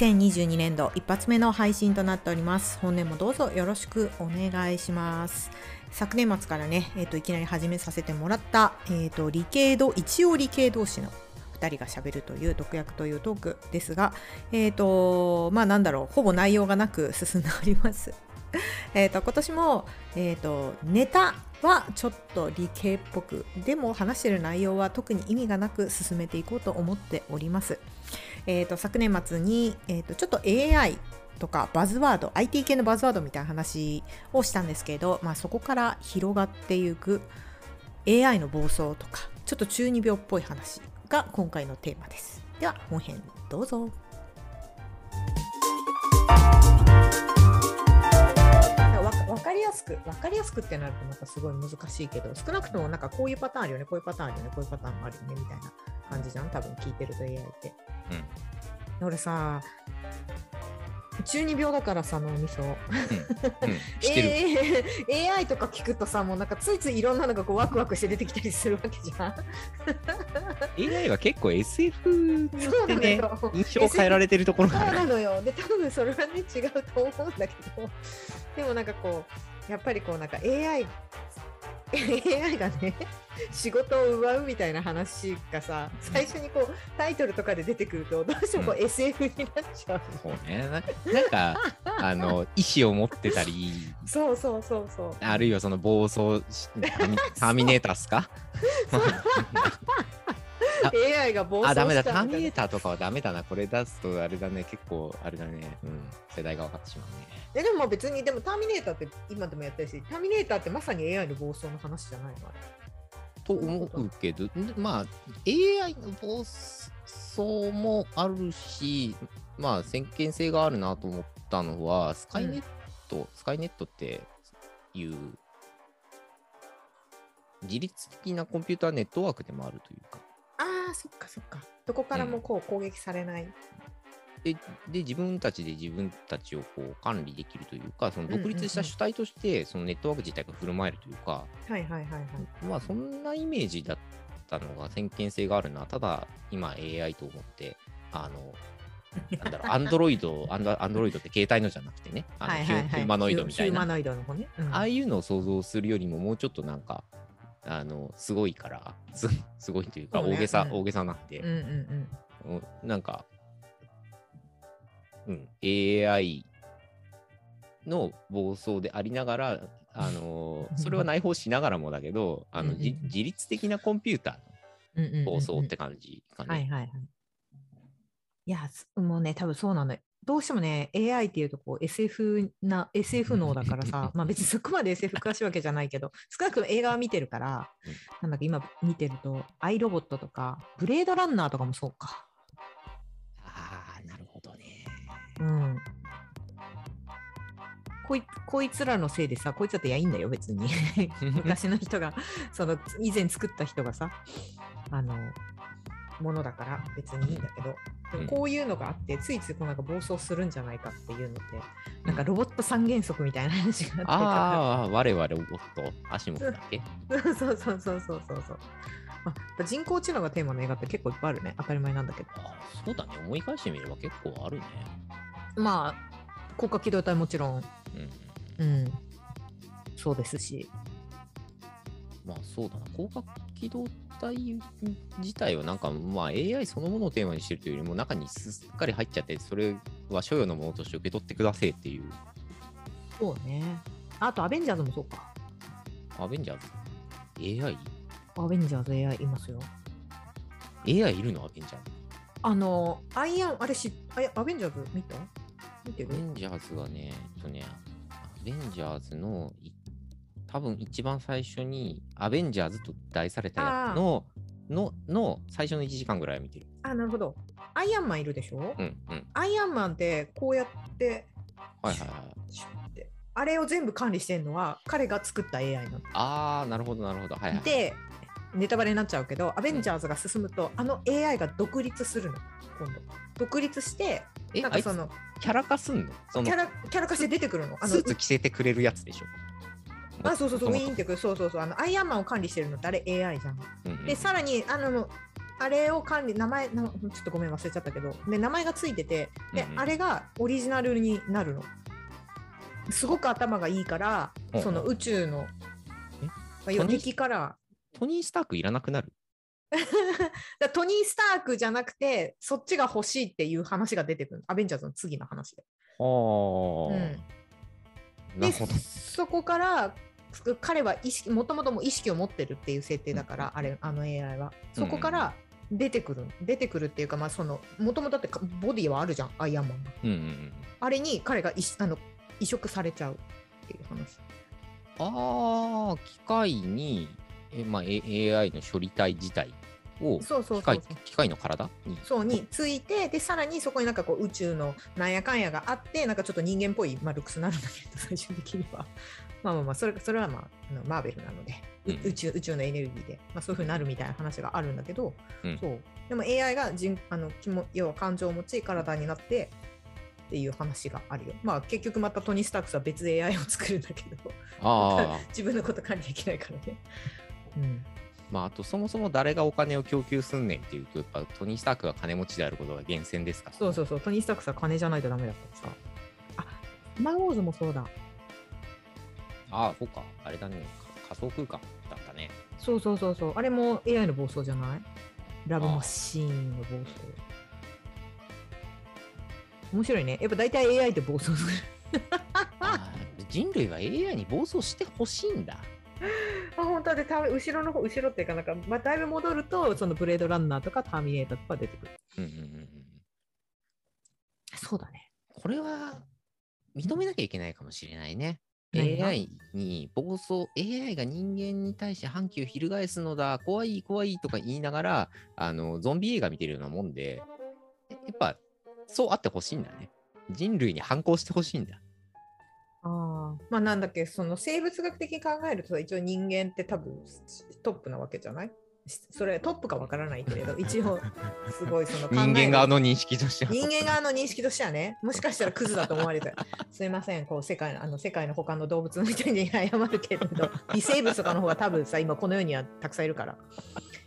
2022年度一発目の配信となっております。本年もどうぞよろしくお願いします。昨年末からね、えっ、と、いきなり始めさせてもらった、えっ、と、理系同、一応理系同士の2人がしゃべるという毒薬というトークですが、えっ、と、まあなんだろう、ほぼ内容がなく進んでおります。えっと、今年も、えっ、と、ネタはちょっと理系っぽく、でも話してる内容は特に意味がなく進めていこうと思っております。えー、と昨年末に、えー、とちょっと AI とかバズワード IT 系のバズワードみたいな話をしたんですけど、まあ、そこから広がっていく AI の暴走とかちょっと中二病っぽい話が今回のテーマです。では本編どうぞ。わわかりやすく分かりやすくってなるとまたすごい難しいけど少なくともなんかこういうパターンあるよねこういうパターンあるよねこういうパターンもあるよねみたいな感じじゃん多分聞いてると AI って。俺さ中二病だからさ脳みそ。うん、してる。A- AI とか聞くとさもうなんかついついいろんなのがこうワクワクして出てきたりするわけじゃん。AI は結構 SF ってね、よ。印象を変えられてるところそうがある。なのよ。で多分それはね違うと思うんだけど。でもなんかこうやっぱりこうなんか AI AI がね仕事を奪うみたいな話がさ最初にこうタイトルとかで出てくるとどうしてもこう SF になっちゃう。の、そうね。ななんか、あの、意思を持ってたり、そうそうそうそう。あるいはその暴走ターミネーターっすか？AI が暴走あ、ダメだ。ターミネーターとかはダメだな。これ出すとあれだね。結構、あれだね。うん。世代が分かってしまうね。えでも別にでもターミネーターって今でもやってるしターミネーターってまさに AI の暴走の話じゃないの？と思うけど、んまあ、AI の暴走もあるし、まあ、先見性があるなと思ったのは、スカイネット、スカイネットっていう、自律的なコンピューターネットワークでもあるというか、ああそっかそっか。どこからもこう攻撃されない、で、で自分たちで自分たちをこう管理できるというか、その独立した主体として、そのネットワーク自体が振る舞えるというか、はいはいはいはい。まあそんなイメージだったのが先見性があるな。ただ今 AI と思って、あの、なんだろう、アンドロイド、アンドアンドロイドって携帯のじゃなくてね、あのヒューマノイドみたいな。ヒューマノイドの方ね、うん。ああいうのを想像するよりももうちょっとなんか、あの、すごいから、すすごいというか大げさ、うん大げさなんで、うんうんうん。うんなんか、うん、AI の暴走でありながら、あの それは内包しながらもだけど、あの、うんうんじ自律的なコンピューターの暴走って感じかね。はいやすもうね多分そうなのよどうしてもね AI っていうとこう SF な SF 脳だからさまあ別にそこまで SF 詳しいわけじゃないけど少なくとも映画は見てるから、うん。なんだか今見てると「アイロボット」とか「ブレードランナー」とかもそうか。ああ、なるほどね。うん。こいこいつらのせいでさこいつだっていやいいんだよ別に。昔の人がその以前作った人がさあのものだから別にいいんだけどでもこういうのがあってついついこうなんか暴走するんじゃないかっていうのってなんかロボット三原則みたいな話があってああ、我々ロボット、足元だけ。そうそうそうそうそうまあ、人工知能がテーマの映画って結構いっぱいあるね当たり前なんだけどあーそうだね、思い返してみれば結構あるね。まあ高架機動隊もちろんうん。うんそうですしまあそうだな、広角機動隊自体はなんか、まあ AI そのものをテーマにしてるというよりも中にすっかり入っちゃって、それは所有のものとして受け取ってくださいっていう、そうね。あとアベンジャーズもそうか。アベンジャーズ ?AI?AI アベンジャーズ AI いますよ。いるの？アベンジャーズ。あのアイアンあれしあアベンジャーズ見た？見てる？アベンジャーズはね、えっとね、アベンジャーズのい多分一番最初にアベンジャーズと題されたやつののの最初の1時間ぐらいは見てる。あなるほどアイアンマンいるでしょ、うんうん。アイアンマンってこうやってはいはいはい。あれを全部管理してるのは彼が作った AI なの。あー、なるほどなるほど。はいはい。でネタバレになっちゃうけどアベンジャーズが進むと、あの AI が独立するの今度独立してなんかそのキャラ化すんのキャラキャラ化して出てくるのあのスーツ着せてくれるやつでしょ。あそうそうそうウィーンってくる。そうそうそうあのアイアンマンを管理してるのってあれ AI じゃん。うんうん。でさらにあのあれを管理名前なちょっとごめん忘れちゃったけど。で名前がついててで、うんうん。あれがオリジナルになるの。すごく頭がいいからうんその宇宙のえ？まあ敵から。トニー・スタークいらなくなる？トニー・スタークじゃなくてそっちが欲しいっていう話が出てくるアベンジャーズの次の話で。ああ、うん。でなるほど。そこからつ彼は意識もともとも意識を持ってるっていう設定だから、あれあの AI は。そこから出てくる、出てくるっていうかまあそのもともとだってかボディはあるじゃんアイアンマンがうんうんうん。あれに彼がいしあの移植されちゃうっていう話。ああ、機械に、えまあ、AI の処理体自体をそうそう機械そうそう。機械の体に？そうについてでさらにそこになんかこう宇宙のなんやかんやがあってなんかちょっと人間っぽい、まあ、ルックスになるんだけど最終的には。まあまあまあそれそれはまああのマーベルなので、ううん。宇宙宇宙のエネルギーで、まあ、そういうふうになるみたいな話があるんだけど、うん。そう。でも AI が人あの気も要は感情を持ち体になってっていう話があるよ。まあ結局またトニー・スタークスは別 AI を作るんだけど。自分のこと管理できないからね。うんまあ、あとそもそも誰がお金を供給すんねんっていうと、やっぱトニー・スタークが金持ちであることが厳選ですから。そうそうそう、トニー・スタックスは金じゃないとダメだからさ。あ、スマーウォーズもそうだ。ああ、そうか。あれだね。か仮想空間だったね。そうそうそうそう。あれも AI の暴走じゃない？ラブマシーンの暴走。面白いね。やっぱ大体 AI って暴走する。人類は AI に暴走してほしいんだ。あ、本当で、た後ろの方、後ろっていうか、なんか、まあ、だいぶ戻ると、そのブレードランナーとかターミネーターとか出てくる。うんうんうんうん。そうだね。これは認めなきゃいけないかもしれないね。AI に暴走、AI が人間に対して反旗を翻すのだ、怖い怖いとか言いながら、あのゾンビ映画見てるようなもんで、やっぱそうあってほしいんだね。人類に反抗してほしいんだ。ああ。まあ、なんだっけ、その生物学的に考えると、一応人間って多分トップなわけじゃない？それトップかわからないけれど、一応、すごいその人間側の認識としては。人間側の認識としてはね、もしかしたらクズだと思われて、すいません、こう世界のあの世界の他の動物の人に謝るけれど、微生物とかの方が多分さ、今この世にはたくさんいるから、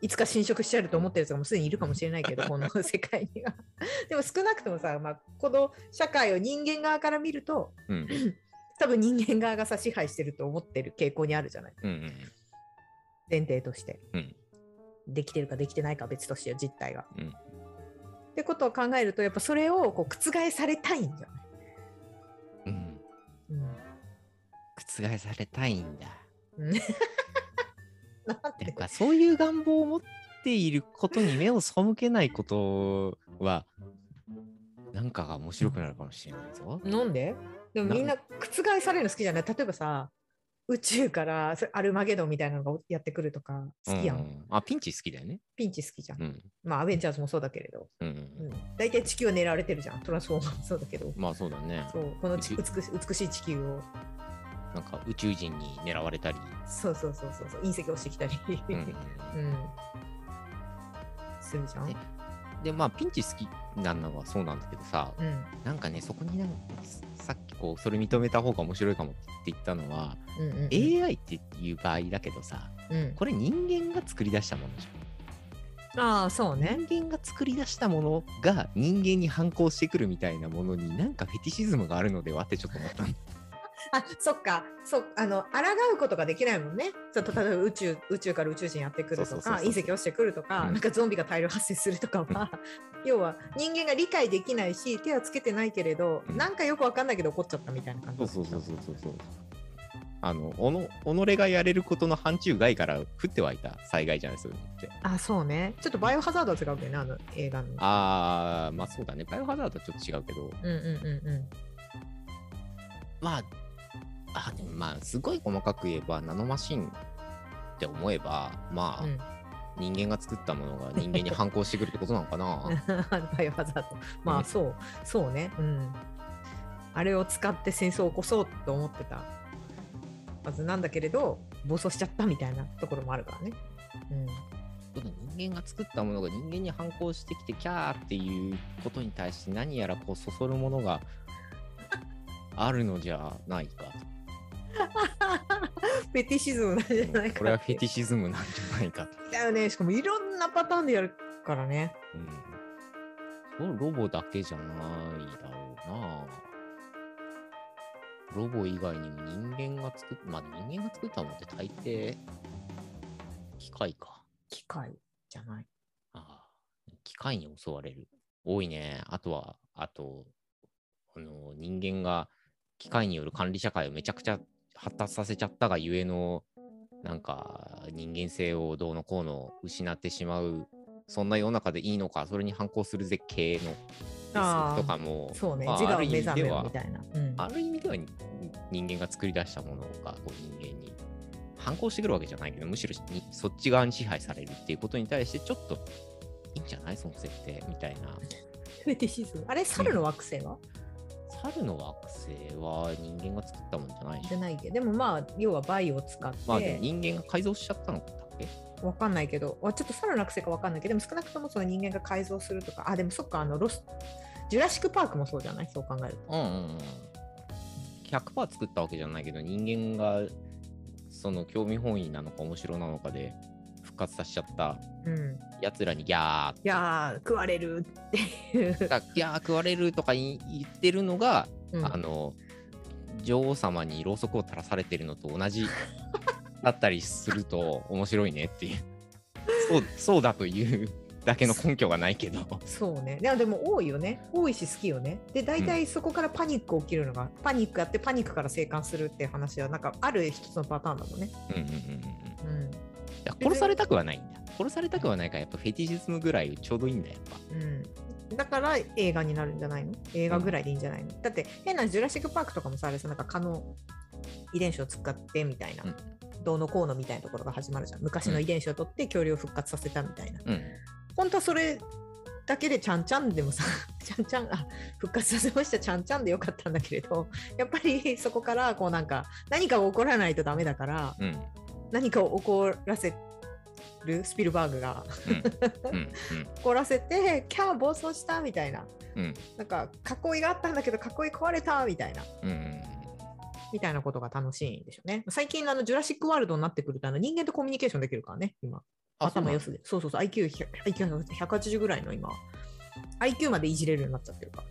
いつか侵食しちゃうと思ってる人がもうすでにいるかもしれないけど、この 世界には。でも少なくともさ、まあ、この社会を人間側から見ると、うん多分人間側がさ支配してると思ってる傾向にあるじゃない。うんうん前提として、うん。できてるかできてないかは別として実態が。うん。ってことを考えるとやっぱそれをこう覆されたいんじゃない、うん。うん。覆されたいんだ。うん、なんそういう願望を持っていることに目を背けないことは、なんかが面白くなるかもしれないぞ。なんで？でもみんな覆されるの好きじゃない？例えばさ宇宙からそアルマゲドンみたいなのがやってくるとか好きやん、うんあ、ピンチ好きだよね。ピンチ好きじゃん、うん。まあアベンジャーズもそうだけれど、うんうん、大体地球は狙われてるじゃん。トランスフォーマーもそうだけど。まあそうだね。そう。この美し美しい地球を。なんか宇宙人に狙われたり。そうそうそうそう隕石落ちてきたり、うんうん、するじゃん、ねで、まあピンチ好きなのはそうなんだけどさ、うん。なんかね、そこになんかさっきこう、それ認めた方が面白いかもって言ったのは、うんうん AI っていう場合だけどさ、うん、これ人間が作り出したものじゃん。ああそうね人間が作り出したものが人間に反抗してくるみたいなものになんかフェティシズムがあるのではってちょっと思ったの。あそっか。そあの抗うことができないもんね。ちょっと例えば宇宙宇宙から宇宙人やってくるとか隕石落ちてくるとか、うん。なんかゾンビが大量発生するとか。は 要は人間が理解できないし手はつけてないけれど、うん。なんかよくわかんないけど起こっちゃったみたいな感じ。そうそうそうそうそう。あの、おの己がやれることの範疇外から降って湧いた災害じゃないですか。ってあそうね。ちょっとバイオハザードは違うけどねあの映画の。あー、まあそうだね。バイオハザードはちょっと違うけど、うんうんうんうん。まあ、まあ、すごい細かく言えば、ナノマシンって思えば、まあ、うん人間が作ったものが人間に反抗してくるってことなのかな。バイオハザード。まうんあそう、そうね。うん。あれを使って戦争を起こそうと思ってたはずなんだけれど、暴走しちゃったみたいなところもあるからね。うん。人間が作ったものが人間に反抗してきてキャーっていうことに対して何やらこうそそるものがあるのじゃないかと。フェティシズムなんじゃないかこれはフェティシズムなんじゃないかと。だよねしかもいろんなパターンでやるからねうん。ロボだけじゃないだろうな。ロボ以外にも人間が作っ、まあ人間が作ったものって大抵機械か。機械じゃないああ、機械に襲われる。多いね。あとは、あと、あの人間が機械による管理社会をめちゃくちゃ発達させちゃったがゆえの、なんか人間性をどうのこうの失ってしまう、そんな世の中でいいのか、それに反抗する絶景のとかも、そうね、まあ自我をある意味では目覚めろみ、たいな、うん。ある意味ではに人間が作り出したものがこう人間に反抗してくるわけじゃないけど、むしろにそっち側に支配されるっていうことに対して、ちょっといいんじゃない？その設定みたいな。フェティシズム。あれ猿の惑星は、猿の惑星は人間が作ったもんじゃないし。じゃ。ないけどでもまあ要はバイを使って、まあでも人間が改造しちゃったのだっけわかんないけど、わちょっと猿の惑星かわかんないけど、でも少なくともその人間が改造するとか、あ、でもそっか、あのロス、ジュラシック・パークもそうじゃない？そう考えると。うんうんうん。100%作ったわけじゃないけど、人間がその興味本位なのか面白なのかで。復活させちゃったうん。やつらにギャーいやー、食われるっていう。だギャー食われるとか言ってるのが、うんあの女王様にろうそくを垂らされてるのと同じ だったりすると面白いねっていうそうそうだというだけの根拠がないけどそうね。でもでも多いよね。多いし好きよね。で、大体そこからパニック起きるのが、パニックやってパニックから生還するって話は、なんかある一つのパターンだもんね。うんうんうんうんうん。いや殺されたくはないんだ。殺されたくはないからやっぱフェティシズムぐらいちょうどいいんだよやっぱ。うん、だから映画になるんじゃないの？映画ぐらいでいいんじゃないの、だって変なジュラシック・パークとかもさあれさなんか蚊の遺伝子を使ってみたいな、うん。どうのこうのみたいなところが始まるじゃん。昔の遺伝子を取って恐竜を復活させたみたいな、うん。本当はそれだけでちゃんちゃんでもさ ちゃんちゃんあ復活させましたちゃんちゃんでよかったんだけれどやっぱりそこからこうなんか何かが起こらないとダメだからうん何かを起こらせるスピルバーグが怒らせてキャー暴走したみたいな。うん。なんか囲いがあったんだけど囲い壊れたみたいな。うん。うん。みたいなことが楽しいんでしょうね。最近のあのジュラシックワールドになってくるとあの人間とコミュニケーションできるからね今頭良すでそうそうそう IQ100 IQ180 ぐらいの今 IQ までいじれるようになっちゃってるから。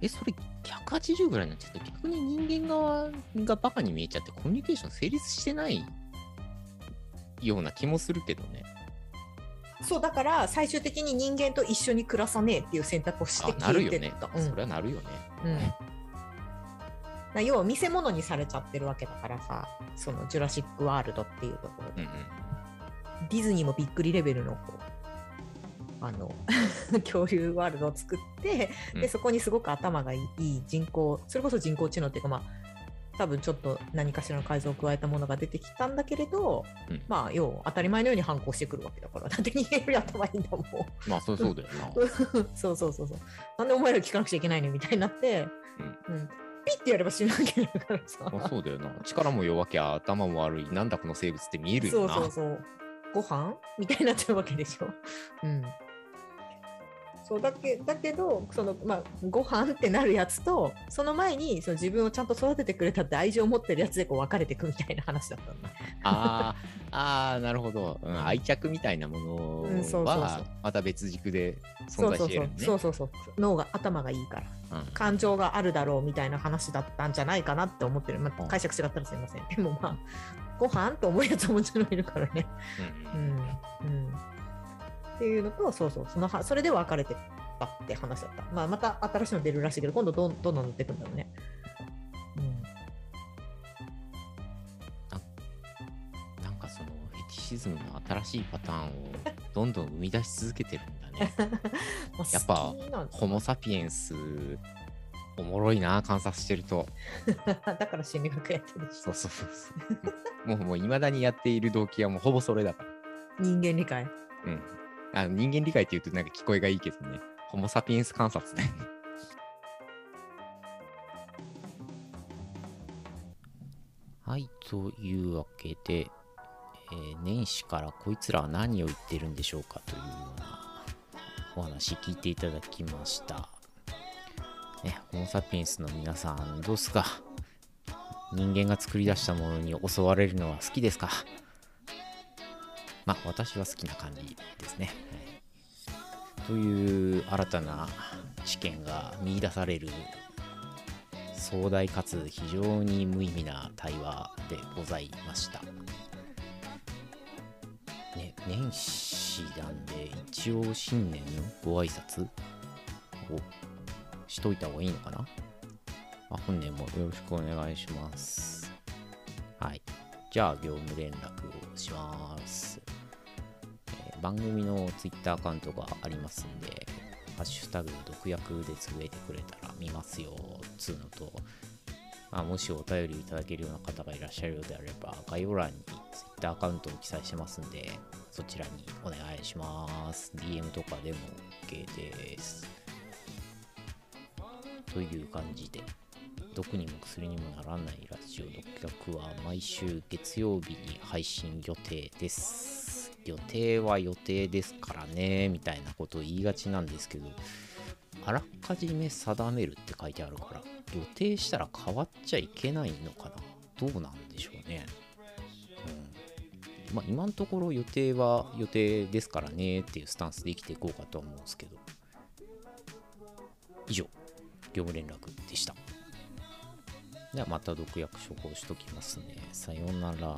えそれ180ぐらいになっちゃって逆に人間側がバカに見えちゃってコミュニケーション成立してないような気もするけどね。そうだから最終的に人間と一緒に暮らさねえっていう選択をしてあなるよね。うん。それはなるよね。うん。だ要は見せ物にされちゃってるわけだからさそのジュラシック・ワールドっていうところで。うんうん。ディズニーもびっくりレベルのこうあの 恐竜ワールドを作って、うん。でそこにすごく頭がいい人工それこそ人工知能っていうかまあ多分ちょっと何かしらの改造を加えたものが出てきたんだけれど、うん。まあ要は当たり前のように反抗してくるわけだからだって人間より頭いいんだもんまあそうそうだよな。そうそうそうそう。なんでお前ら聞かなくちゃいけないのみたいになって、うん。ピッてやれば死ぬわけだからさ。まあそうだよな。力も弱きゃ頭も悪い。なんだこの生物って見えるよな。そうそうそう。ご飯？みたいになっちゃうわけでしょ。うん。そうだけだけどその、まあ、ご飯ってなるやつとその前にその自分をちゃんと育ててくれたって愛情を持ってるやつでこう別れていくみたいな話だったんだ。あーあーなるほど、うん、愛着みたいなものはまた別軸で存そうそう。そう在してるね。そうそうそう脳が頭がいいからうん。感情があるだろうみたいな話だったんじゃないかなって思ってる、まあ、うん。解釈違ったらすいません。でもまあご飯と思うやつももちろんいるからね。うん。うんうん、っていうのと、そうそう、そのはそれで別れてたって話だった。まあ、また新しいの出るらしいけど、今度どんどんどん出てくんだろうね。うん、なんかそのフェティシズムの新しいパターンをどんどん生み出し続けてるんだね。まあやっぱホモ・サピエンスおもろいな観察してると。だから心理学やってるしそうそうそうそう。もうもう未だにやっている動機はもうほぼそれだから。人間理解。うん。あの人間理解って言うとなんか聞こえがいいけどね。ホモ・サピエンス観察だよね。はい、というわけで、ええー年始からこいつらは何を言ってるんでしょうかというようなお話聞いていただきました。ね、ホモ・サピエンスの皆さんどうすか？人間が作り出したものに襲われるのは好きですか？まあ私は好きな感じですね。という新たな知見が見出される壮大かつ非常に無意味な対話でございました。ね、年始なんで一応新年のご挨拶をしといた方がいいのかな、まあ、本年もよろしくお願いします。はい。じゃあ業務連絡をします。番組の Twitter アカウントがありますんで、ハッシュタグ毒薬でつぶえてくれたら見ますよ、つうのと、まあ、もしお便りいただけるような方がいらっしゃるようであれば、概要欄に Twitter アカウントを記載してますんで、そちらにお願いします。DM とかでも OK です。という感じで、毒にも薬にもならないラジオ毒薬は毎週月曜日に配信予定です。予定は予定ですからね、みたいなことを言いがちなんですけど、あらかじめ定めるって書いてあるから、予定したら変わっちゃいけないのかなどうなんでしょうね。うん。まあ今のところ予定は予定ですからねっていうスタンスで生きていこうかとは思うんですけど。以上、業務連絡でした。ではまた毒薬処方しときますね。さようなら。